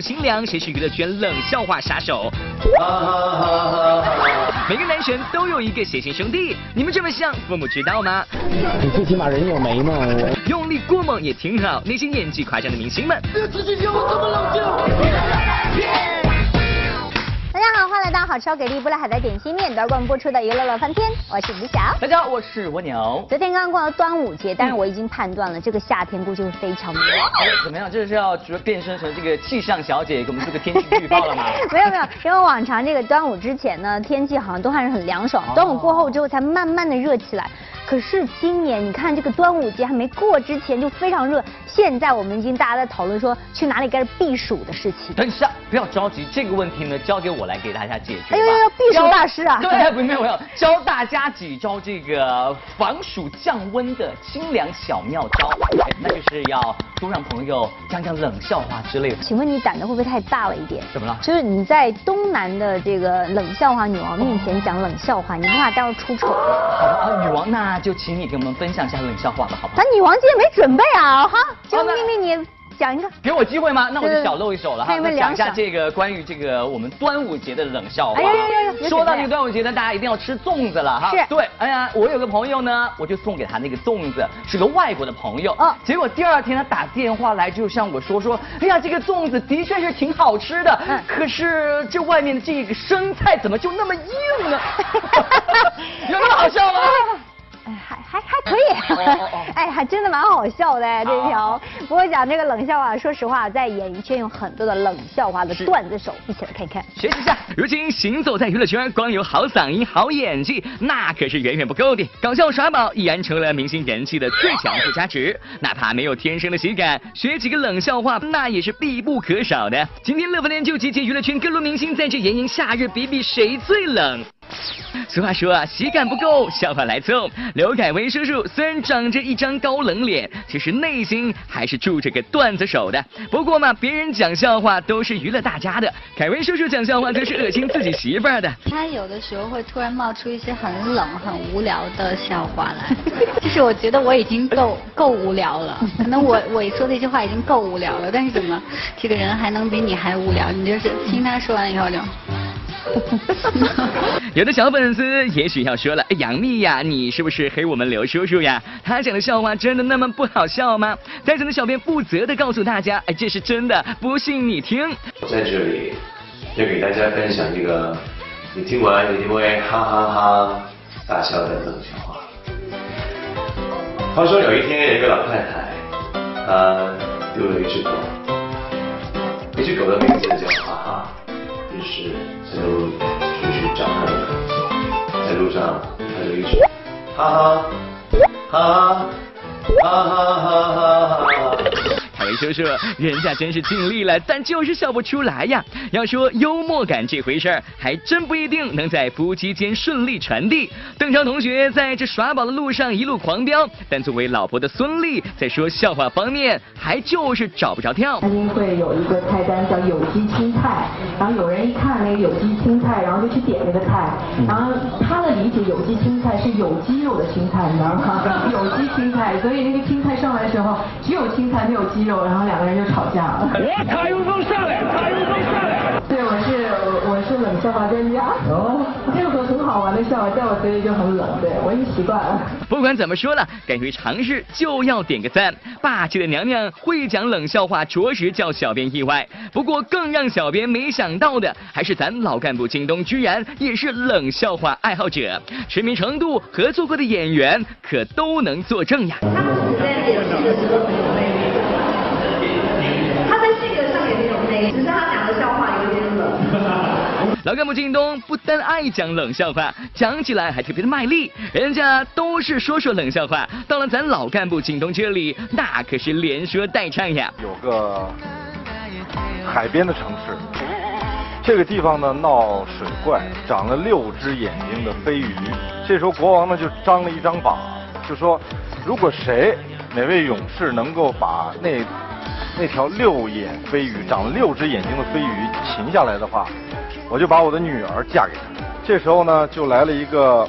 新娘，谁是娱乐圈冷笑话杀手？每个男神都有一个谐星兄弟，你们这么像，父母知道吗？你最起码人有眉毛。用力过猛也挺好，那些演技夸张的明星们。家好，欢迎来到好吃又给力不赖海带点心面，德冠播出的娱乐乐翻天，我是李晓。大家好，我是蜗牛。昨天刚刚过了端午节，但是我已经判断了，这个夏天估计会非常热。怎么样？这是要变身成这个气象小姐，给我们做个天气预报了吗？没有没有，因为往常这个端午之前呢，天气好像都还是很凉爽，端午过后之后才慢慢的热起来。可是今年你看这个端午节还没过之前就非常热，现在我们已经大家在讨论说去哪里该避暑的事情。等一下，不要着急，这个问题呢交给我来给大家解决。哎呦呦，避暑大师啊！对，不用，我要教大家几招这个防暑降温的清凉小妙招，那就是要多让朋友讲讲冷笑话之类的。请问你胆子会不会太大了一点？怎么了？就是你在东南的这个冷笑话女王面前讲冷笑话，你不怕待会出丑？好的啊，女王那。就请你给我们分享一下冷笑话吧，好不好？咱女王今天没准备啊，哈，就命令你讲一个。给我机会吗？那我就小露一手了哈。讲一下这个关于这个我们端午节的冷笑话。哎呀呀呀！说到这个端午节呢，大家一定要吃粽子了哈。是。对，哎呀，我有个朋友呢，我就送给他那个粽子，是个外国的朋友。哦。结果第二天他打电话来，就向我说说，哎呀，这个粽子的确是挺好吃的，嗯，可是这外面的这个生菜怎么就那么硬呢？哎，还真的蛮好笑的这条。不过讲这个冷笑话，说实话，在演艺圈有很多的冷笑话的段子手，一起来看看，学习一下。如今行走在娱乐圈，光有好嗓音、好演技，那可是远远不够的。搞笑耍宝已然成了明星人气的最强附加值。哪怕没有天生的喜感，学几个冷笑话，那也是必不可少的。今天乐福联就集结娱乐圈各路明星，在这炎炎夏日，比比谁最冷。俗话说啊，喜感不够，笑话来凑。刘恺威叔叔虽然长着一张高冷脸，其实内心还是住着个段子手的。不过嘛，别人讲笑话都是娱乐大家的，恺威叔叔讲笑话则是恶心自己媳妇儿的。他有的时候会突然冒出一些很冷、很无聊的笑话来，就是我觉得我已经够够无聊了，可能我我说的一句话已经够无聊了，但是怎么这个人还能比你还无聊？你就是听他说完以后就。有的小粉丝也许要说了，杨幂呀，你是不是黑我们刘叔叔呀？他讲的笑话真的那么不好笑吗？在场的小编负责的告诉大家，哎，这是真的，不信你听。我在这里要给大家分享一个，你听完一定会哈哈哈大笑的冷笑话。话说有一天有一个老太太，她丢了一只狗，一只狗的名字叫哈哈。于是，他就出去找他的狗，在路上，他就一直哈哈哈哈哈哈哈哈。凯文叔叔，人家真是尽力了，但就是笑不出来呀。要说幽默感这回事儿，还真不一定能在夫妻间顺利传递。邓超同学在这耍宝的路上一路狂飙，但作为老婆的孙俪，在说笑话方面还就是找不着调。餐厅会有一个菜单叫有机青菜，然后有人一看那个有机青菜，然后就去点那个菜，然后他的理解有机青菜是有鸡肉的青菜，你知道吗？有机青菜，所以那个青菜上来的时候只有青菜没有鸡肉。然后两个人就吵架了。我蔡永峰上来，蔡永峰上来。对，我是我是冷笑话专家。哦。任何很好玩的笑话在我嘴里就很冷，对我已经习惯了。不管怎么说了，敢于尝试就要点个赞。霸气的娘娘会讲冷笑话，着实叫小编意外。不过更让小编没想到的，还是咱老干部京东居然也是冷笑话爱好者。知名程度、合作过的演员可都能作证呀。他不在演戏的时候很有魅力。只是他讲的笑话有点冷。老干部靳东不但爱讲冷笑话，讲起来还特别的卖力。人家都是说说冷笑话，到了咱老干部靳东这里，那可是连说带唱呀。有个海边的城市，这个地方呢闹水怪，长了六只眼睛的飞鱼。这时候国王呢就张了一张榜，就说如果谁哪位勇士能够把那那条六眼飞鱼，长了六只眼睛的飞鱼擒下来的话，我就把我的女儿嫁给他。这时候呢，就来了一个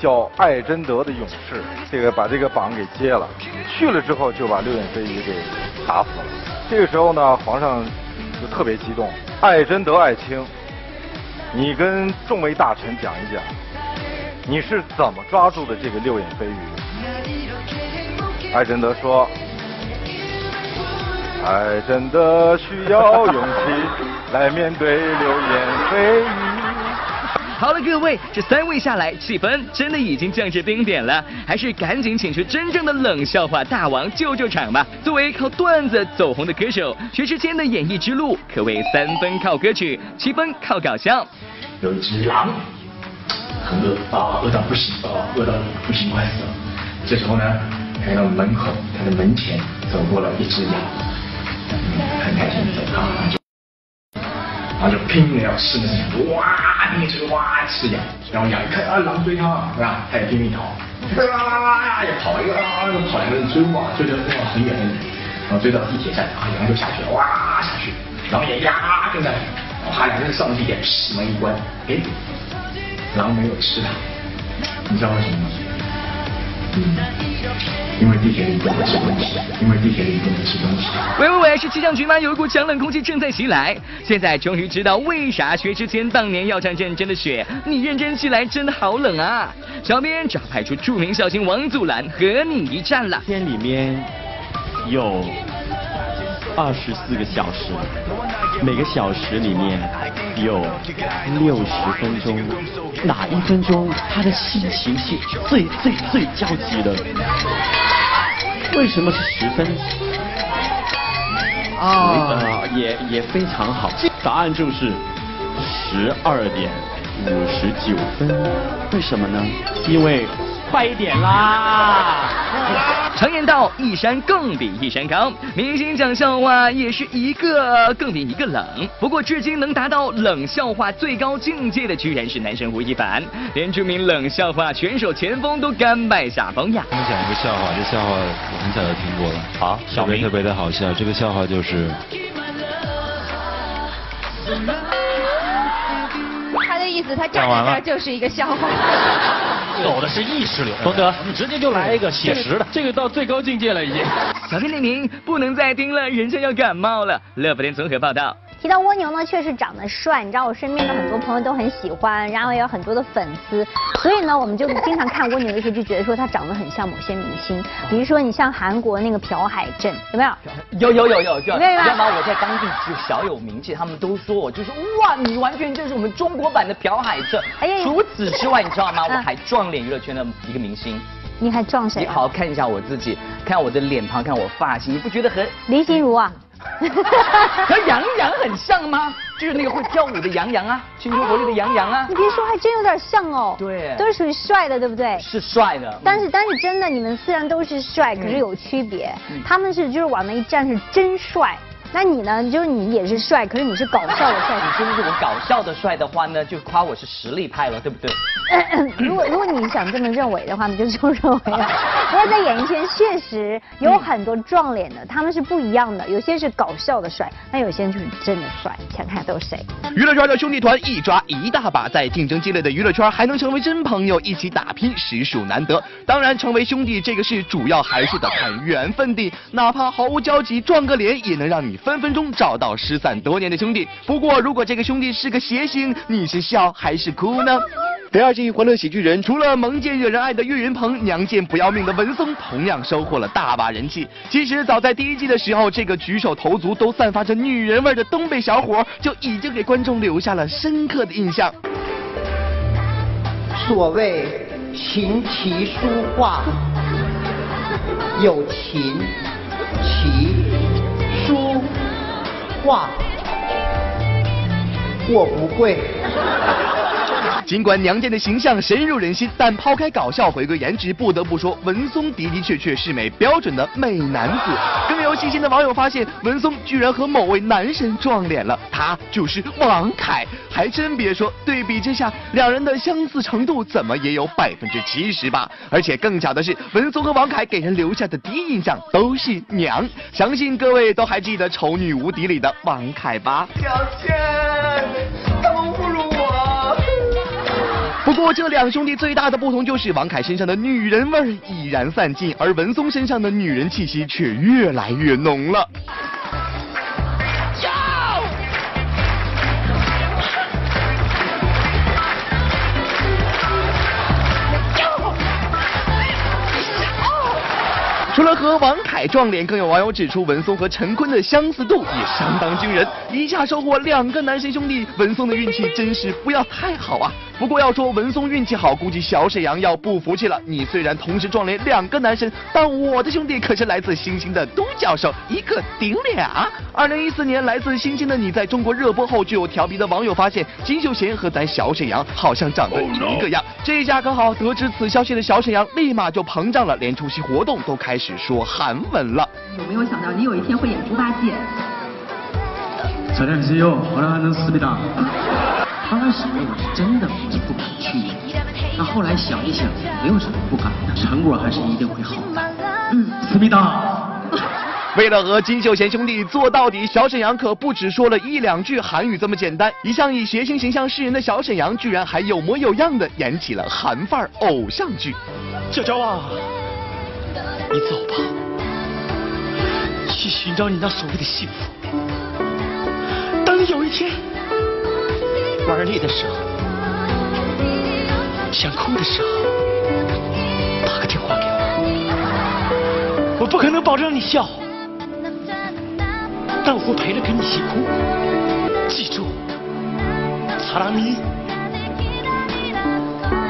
叫艾真德的勇士，这个把这个榜给接了。去了之后，就把六眼飞鱼给打死了。这个时候呢，皇上就特别激动。艾真德、爱卿，你跟众位大臣讲一讲，你是怎么抓住的这个六眼飞鱼？艾真德说：“艾真的需要勇气来面对流言蜚语。”好了，各位，这三位下来，气氛真的已经降至冰点了，还是赶紧请出真正的冷笑话大王救救场吧。作为靠段子走红的歌手，薛之谦的演艺之路可谓三分靠歌曲，七分靠搞笑。有一只狼，很饿啊，饿到不行啊，饿到不行快死了。这时候呢，看到门口，他的门前走过了一只羊，很开心的走啊，就。然后就拼命的要吃那个羊，哇，拼命追哇吃羊，然后羊一看啊狼追他，是吧？他也拼命逃，哇哇哇呀也跑，一个啊又跑两个人追哇，追得哇很远很远，然后追到地铁站，啊羊就下去了，哇下去，狼也呀跟在，他两个人上了地铁，门一关，哎，狼没有吃它，你知道为什么吗？嗯。因为地铁里不能吃东西，因为地铁里不能吃东西。喂喂喂，是气象局吗？有一股强冷空气正在袭来。现在终于知道为啥薛之谦当年要唱认真的雪，你认真起来真的好冷啊！小编只好派出著名笑星王祖蓝和你一战了。天里面有二十四个小时，每个小时里面有六十分钟。哪一分钟他的心情是最最最焦急的？为什么是十分？啊，也也非常好。答案就是十二点五十九分。为什么呢？因为。快一点啦！常言道，一山更比一山高，明星讲笑话也是一个更比一个冷。不过，至今能达到冷笑话最高境界的，居然是男神吴亦凡，连著名冷笑话选手钱枫都甘拜下风呀。我讲一个笑话，这笑话我很早就听过了，好，特别特别的好笑。这个笑话就是。他的意思，他站在那儿就是一个笑话。走的是意识流，冯德，你直接就来一个写实的，这个到最高境界了已经。小天点评不能再听了，人家要感冒了。乐福联综合报道。提到蜗牛呢，确实长得帅，你知道我身边的很多朋友都很喜欢，然后也有很多的粉丝，所以呢，我们就经常看蜗牛的时候就觉得说他长得很像某些明星，比如说你像韩国那个朴海镇，有没有？有有有有有，没有吗？我在当地就小有名气，他们都说我就是哇，你完全就是我们中国版的朴海镇。哎呀，除此之外，你知道吗？我还撞脸娱乐圈的一个明星。你还撞谁？你好好看一下我自己，看我的脸庞，看我发型，你不觉得很林心如啊？和杨洋很像吗？就是那个会跳舞的杨洋啊，青春活力的杨洋啊。你别说，还真有点像哦。对，都是属于帅的，对不对？是帅的。但是但是真的，你们虽然都是帅，可是有区别。他们是就是往那一站是真帅。那你呢？就是你也是帅，可是你是搞笑的帅。你就是我搞笑的帅的话呢，就夸我是实力派了，对不对？如果 如果你想这么认为的话，你就这么认为了。不过在演艺圈确实有很多撞脸的，他们是不一样的。有些是搞笑的帅，那有些人就是真的帅。想看都是谁？娱乐圈的兄弟团一抓一大把，在竞争激烈的娱乐圈还能成为真朋友，一起打拼实属难得。当然，成为兄弟这个事主要还是得看缘分的，哪怕毫无交集，撞个脸也能让你。分分钟找到失散多年的兄弟。不过，如果这个兄弟是个谐星，你是笑还是哭呢？第二季欢乐喜剧人除了萌贱惹人爱的岳云鹏，娘贱不要命的文松同样收获了大把人气。其实早在第一季的时候，这个举手投足都散发着女人味的东北小伙就已经给观众留下了深刻的印象。所谓琴棋书画，有琴棋。画，我不会。尽管娘贱的形象深入人心，但抛开搞笑，回归颜值，不得不说文松的的确确是美标准的美男子。更有细心的网友发现，文松居然和某位男神撞脸了，他就是王凯。还真别说，对比之下，两人的相似程度怎么也有百分之七十吧。而且更巧的是，文松和王凯给人留下的第一印象都是娘，相信各位都还记得《丑女无敌》里的王凯吧？小倩，不过这两兄弟最大的不同就是王凯身上的女人味已然散尽，而文松身上的女人气息却越来越浓了。除了和王凯撞脸，更有网友指出文松和陈坤的相似度也相当惊人，一下收获两个男神兄弟，文松的运气真是不要太好啊。不过要说文松运气好，估计小沈阳要不服气了。你虽然同时撞脸两个男神，但我的兄弟可是来自星星的都教授，一个顶俩。二零一四年，来自星星的你在中国热播后，就有调皮的网友发现金秀贤和咱小沈阳好像长得一个样。这一下刚好得知此消息的小沈阳立马就膨胀了，连出席活动都开始说韩文了。有没有想到你有一天会演猪八戒？촬영하세요원하는습니다 刚开始我是真的是不敢去演，那后来想一想，没有什么不敢的，成果还是一定会好的。嗯，思密达。为了和金秀贤兄弟做到底，小沈阳可不只说了一两句韩语这么简单。一向以谐星形象示人的小沈阳，居然还有模有样的演起了韩范儿偶像剧。娇娇啊，你走吧，去寻找你那所谓的幸福。等你有一天。玩累的时候，想哭的时候，打个电话给我。我不可能保证你笑，但我会陪着跟你一起哭。记住，萨拉米。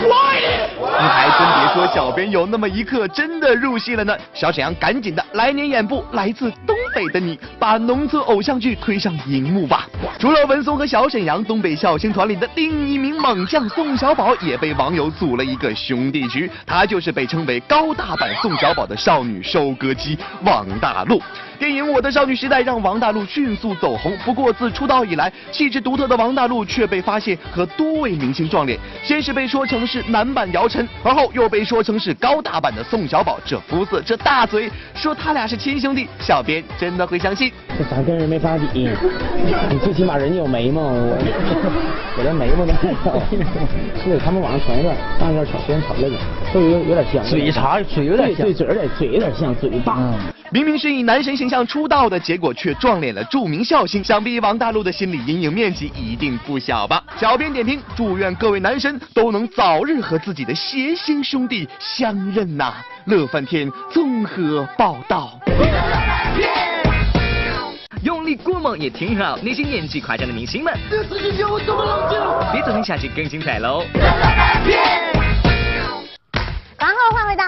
我爱你！你还真别说，小编有那么一刻真的入戏了呢。小沈阳赶紧的，来年演部《来自东北的你》，把农村偶像剧推上荧幕吧。除了文松和小沈阳，东北笑星团里的另一名猛将宋小宝也被网友组了一个兄弟局，他就是被称为高大版宋小宝的少女收割机王大陆。电影《我的少女时代》让王大陆迅速走红，不过自出道以来，气质独特的王大陆却被发现和多位明星撞脸，先是被说成是男版姚晨，而后又被说成是高大版的宋小宝。这肤色，这大嘴，说他俩是亲兄弟，小编真的会相信？这咱跟人没法比，最起码人家有眉毛，我 我连眉毛都没有。是他们网上传一段，上一段炒时炒那个，都有有点像，嘴茬嘴有点像，对嘴有点嘴有点像，嘴大。明明是以男神形象出道的，结果却撞脸了著名笑星，想必王大陆的心理阴影面积一定不小吧？小编点评：祝愿各位男神都能早日和自己的谐星兄弟相认呐！乐翻天综合报道。用力过猛也挺好，那些演技夸张的明星们，这次么冷静？别走进，下集更精彩喽！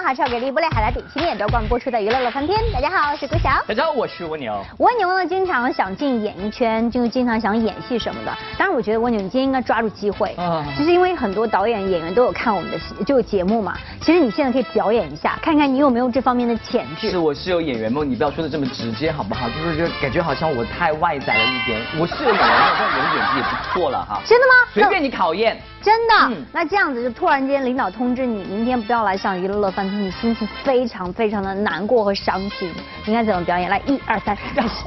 然后换回到好超给力不累海苔点心面周冠播出的娱乐乐翻天。大家好，我是郭晓。大家好，我是蜗牛。蜗牛呢，经常想进演艺圈，就经常想演戏什么的。当然，我觉得蜗牛你今天应该抓住机会，啊，就是因为很多导演演员都有看我们的这个节目嘛。其实你现在可以表演一下，看看你有没有这方面的潜质。是，我是有演员梦，你不要说的这么直接好不好？就是就感觉好像我太外在了一点。我是有演员梦，但我的演技也不错了哈。真的吗？随便你考验。真的？那这样子就突然间领导通知你，明天不要来上娱乐乐饭厅，你心情非常非常的难过和伤心，应该怎么表演？来，一二三，开始。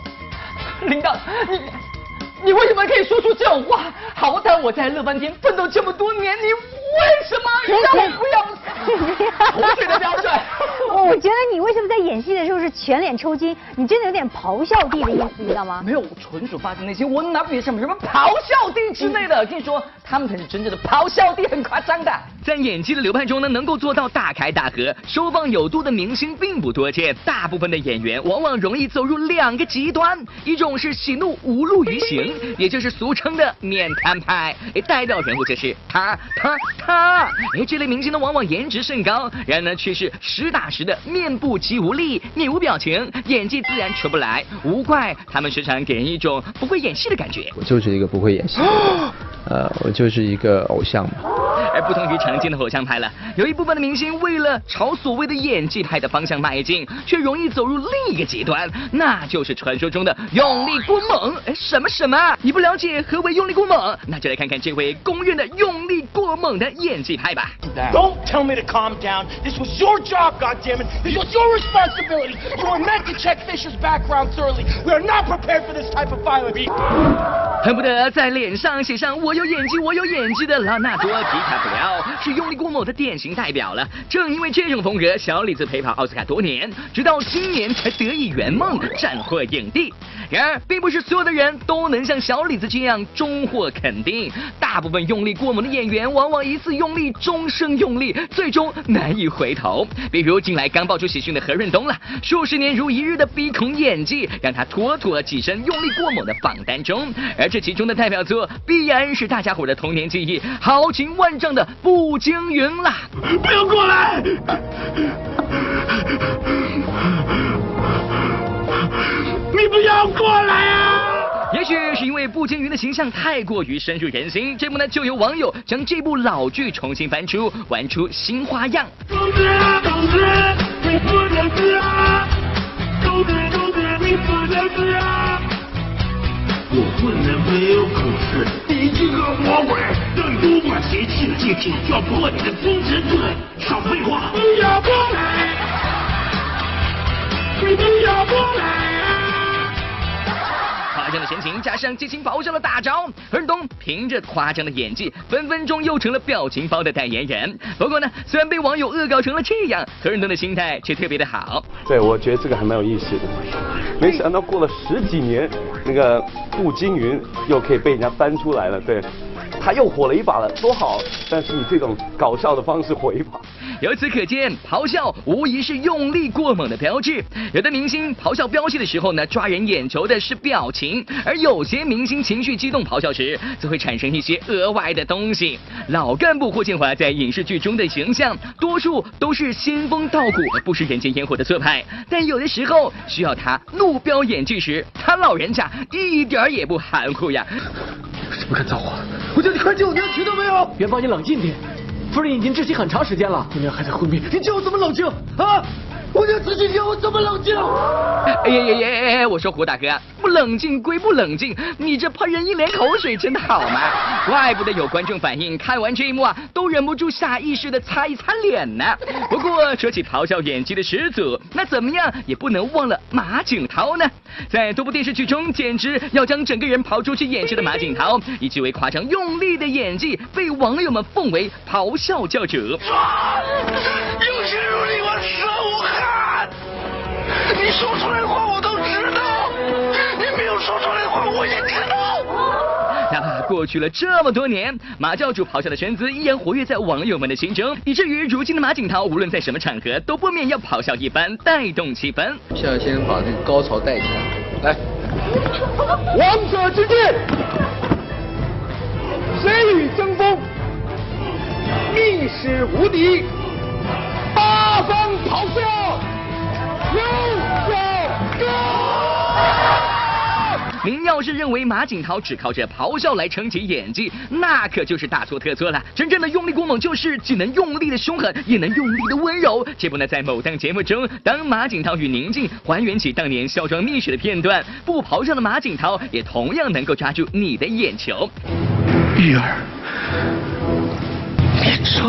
领导，你你为什么可以说出这种话？好歹我在乐翻天奋斗这么多年，你为什么让我不要口水的标准？我觉得你为什么在演戏的时候是全脸抽筋？你真的有点咆哮帝的意思，你知道吗？没有，我纯属发自内心。我哪比什么什么咆哮帝之类的？跟你说，他们才是真正的咆哮帝，很夸张的。在演技的流派中呢，能够做到大开大合、收放有度的明星并不多见。大部分的演员往往容易走入两个极端，一种是喜怒无路于形，也就是俗称的面瘫派。哎，代表人物就是他，他，他。哎，这类明星呢，往往颜值甚高，然而呢却是实打实的面部肌无力、面无表情，演技自然出不来。无怪他们时常给人一种不会演戏的感觉。我就是一个不会演戏，呃，我就是一个偶像嘛。而不同于常见的偶像派了，有一部分的明星为了朝所谓的演技派的方向迈进，却容易走入另一个极端，那就是传说中的用力过猛。哎，什么什么？你不了解何为用力过猛？那就来看看这位公认的用力过猛的演技派吧。Don't tell me to calm down. This was your job, goddammit. This was your responsibility. You were meant to check Fisher's background thoroughly. We are not prepared for this type of violence. 恨不得在脸上写上“我有演技，我有演技”的拉纳多·迪卡普里奥是用力过猛的典型代表了。正因为这种风格，小李子陪跑奥斯卡多年，直到今年才得以圆梦，斩获影帝。然而，并不是所有的人都能像小李子这样终获肯定。大部分用力过猛的演员，往往一次用力，终生用力，最终难以回头。比如近来刚爆出喜讯的何润东了，数十年如一日的鼻孔演技，让他妥妥跻身用力过猛的榜单中。而这其中的代表作，必然是大家伙的童年记忆，豪情万丈的步惊云啦！不要过来！你不要过来啊！也许是因为步惊云的形象太过于深入人心，这部呢就有网友将这部老剧重新翻出，玩出新花样。你不能死啊！你不能死啊！我不能没有口吃，你这个魔鬼！等如果嫌弃了这体，就要破你的忠诚度。少废话！不要过来！你不要过来！的神情加上激情咆哮的大招，何润东凭着夸张的演技，分分钟又成了表情包的代言人。不过呢，虽然被网友恶搞成了这样，何润东的心态却特别的好。对，我觉得这个还蛮有意思的。没想到过了十几年，那个步惊云又可以被人家翻出来了。对，他又火了一把了，多好！但是以这种搞笑的方式火一把。由此可见，咆哮无疑是用力过猛的标志。有的明星咆哮飙戏的时候呢，抓人眼球的是表情；而有些明星情绪激动咆哮时，则会产生一些额外的东西。老干部霍建华在影视剧中的形象，多数都是仙风道骨、不食人间烟火的做派，但有的时候需要他怒飙演技时，他老人家一点也不含糊呀。有什么敢造化？我叫你快救我娘，听到没有？元芳，你冷静点。夫人已经窒息很长时间了，姑娘还在昏迷，你叫我怎么冷静啊？姑娘死去叫我怎么冷静？哎呀呀呀呀！我说胡大哥，不冷静归不冷静，你这喷人一脸口水，真的好吗？怪不得有观众反映，看完这一幕啊，都忍不住下意识的擦一擦脸呢。不过说起咆哮演技的始祖，那怎么样也不能忘了马景涛呢。在多部电视剧中，简直要将整个人刨出去演戏的马景涛，以极为夸张用力的演技，被网友们奉为咆哮教主。有你说出来的话我都知道，你没有说出来的话我也知道。哪怕过去了这么多年，马教主咆哮的身姿依然活跃在网友们的心中，以至于如今的马景涛无论在什么场合都不免要咆哮一番，带动气氛。现在先把那个高潮带起来，来，王者之剑，谁与争锋？历史无敌，八方咆哮。您要是认为马景涛只靠着咆哮来撑起演技，那可就是大错特错了。真正的用力过猛，就是既能用力的凶狠，也能用力的温柔。这不呢，在某档节目中，当马景涛与宁静还原起当年孝庄秘史的片段，不咆哮的马景涛也同样能够抓住你的眼球。玉儿，你咒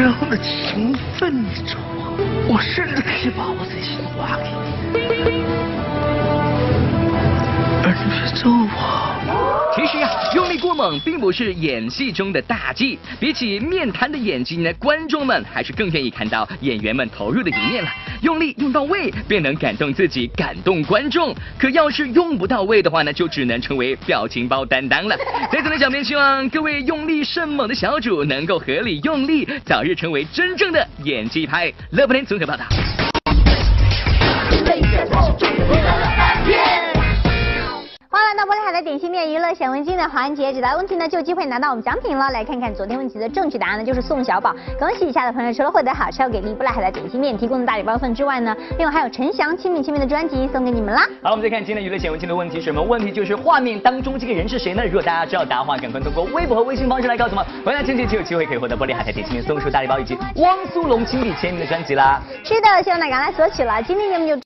这样的情分，你咒我，我甚至可以把我的心挖给你，而你却咒我。其实啊，用力过猛并不是演戏中的大忌。比起面瘫的演技呢，观众们还是更愿意看到演员们投入的一面了。用力用到位，便能感动自己，感动观众。可要是用不到位的话呢，就只能成为表情包担当了。在此呢，小编希望各位用力甚猛的小主能够合理用力，早日成为真正的演技派。乐不天综合报道。欢迎来到玻璃海的点心面娱乐显微镜的环节，解答问题呢就有机会拿到我们奖品了。来看看昨天问题的正确答案呢，就是宋小宝。恭喜以下的朋友，除了获得好吃又给力玻璃海的点心面提供的大礼包份之外呢，另外还有陈翔亲密亲密的专辑送给你们啦。好，我们再看今天娱乐显微镜的问题，什么问题？就是画面当中这个人是谁呢？如果大家知道答案的话，赶快通过微博和微信方式来告诉我们。回答正确就有机会可以获得玻璃海的点心面送出大礼包以及汪苏泷亲笔签名的专辑啦。是的，希望大家来索取了。今天节目就。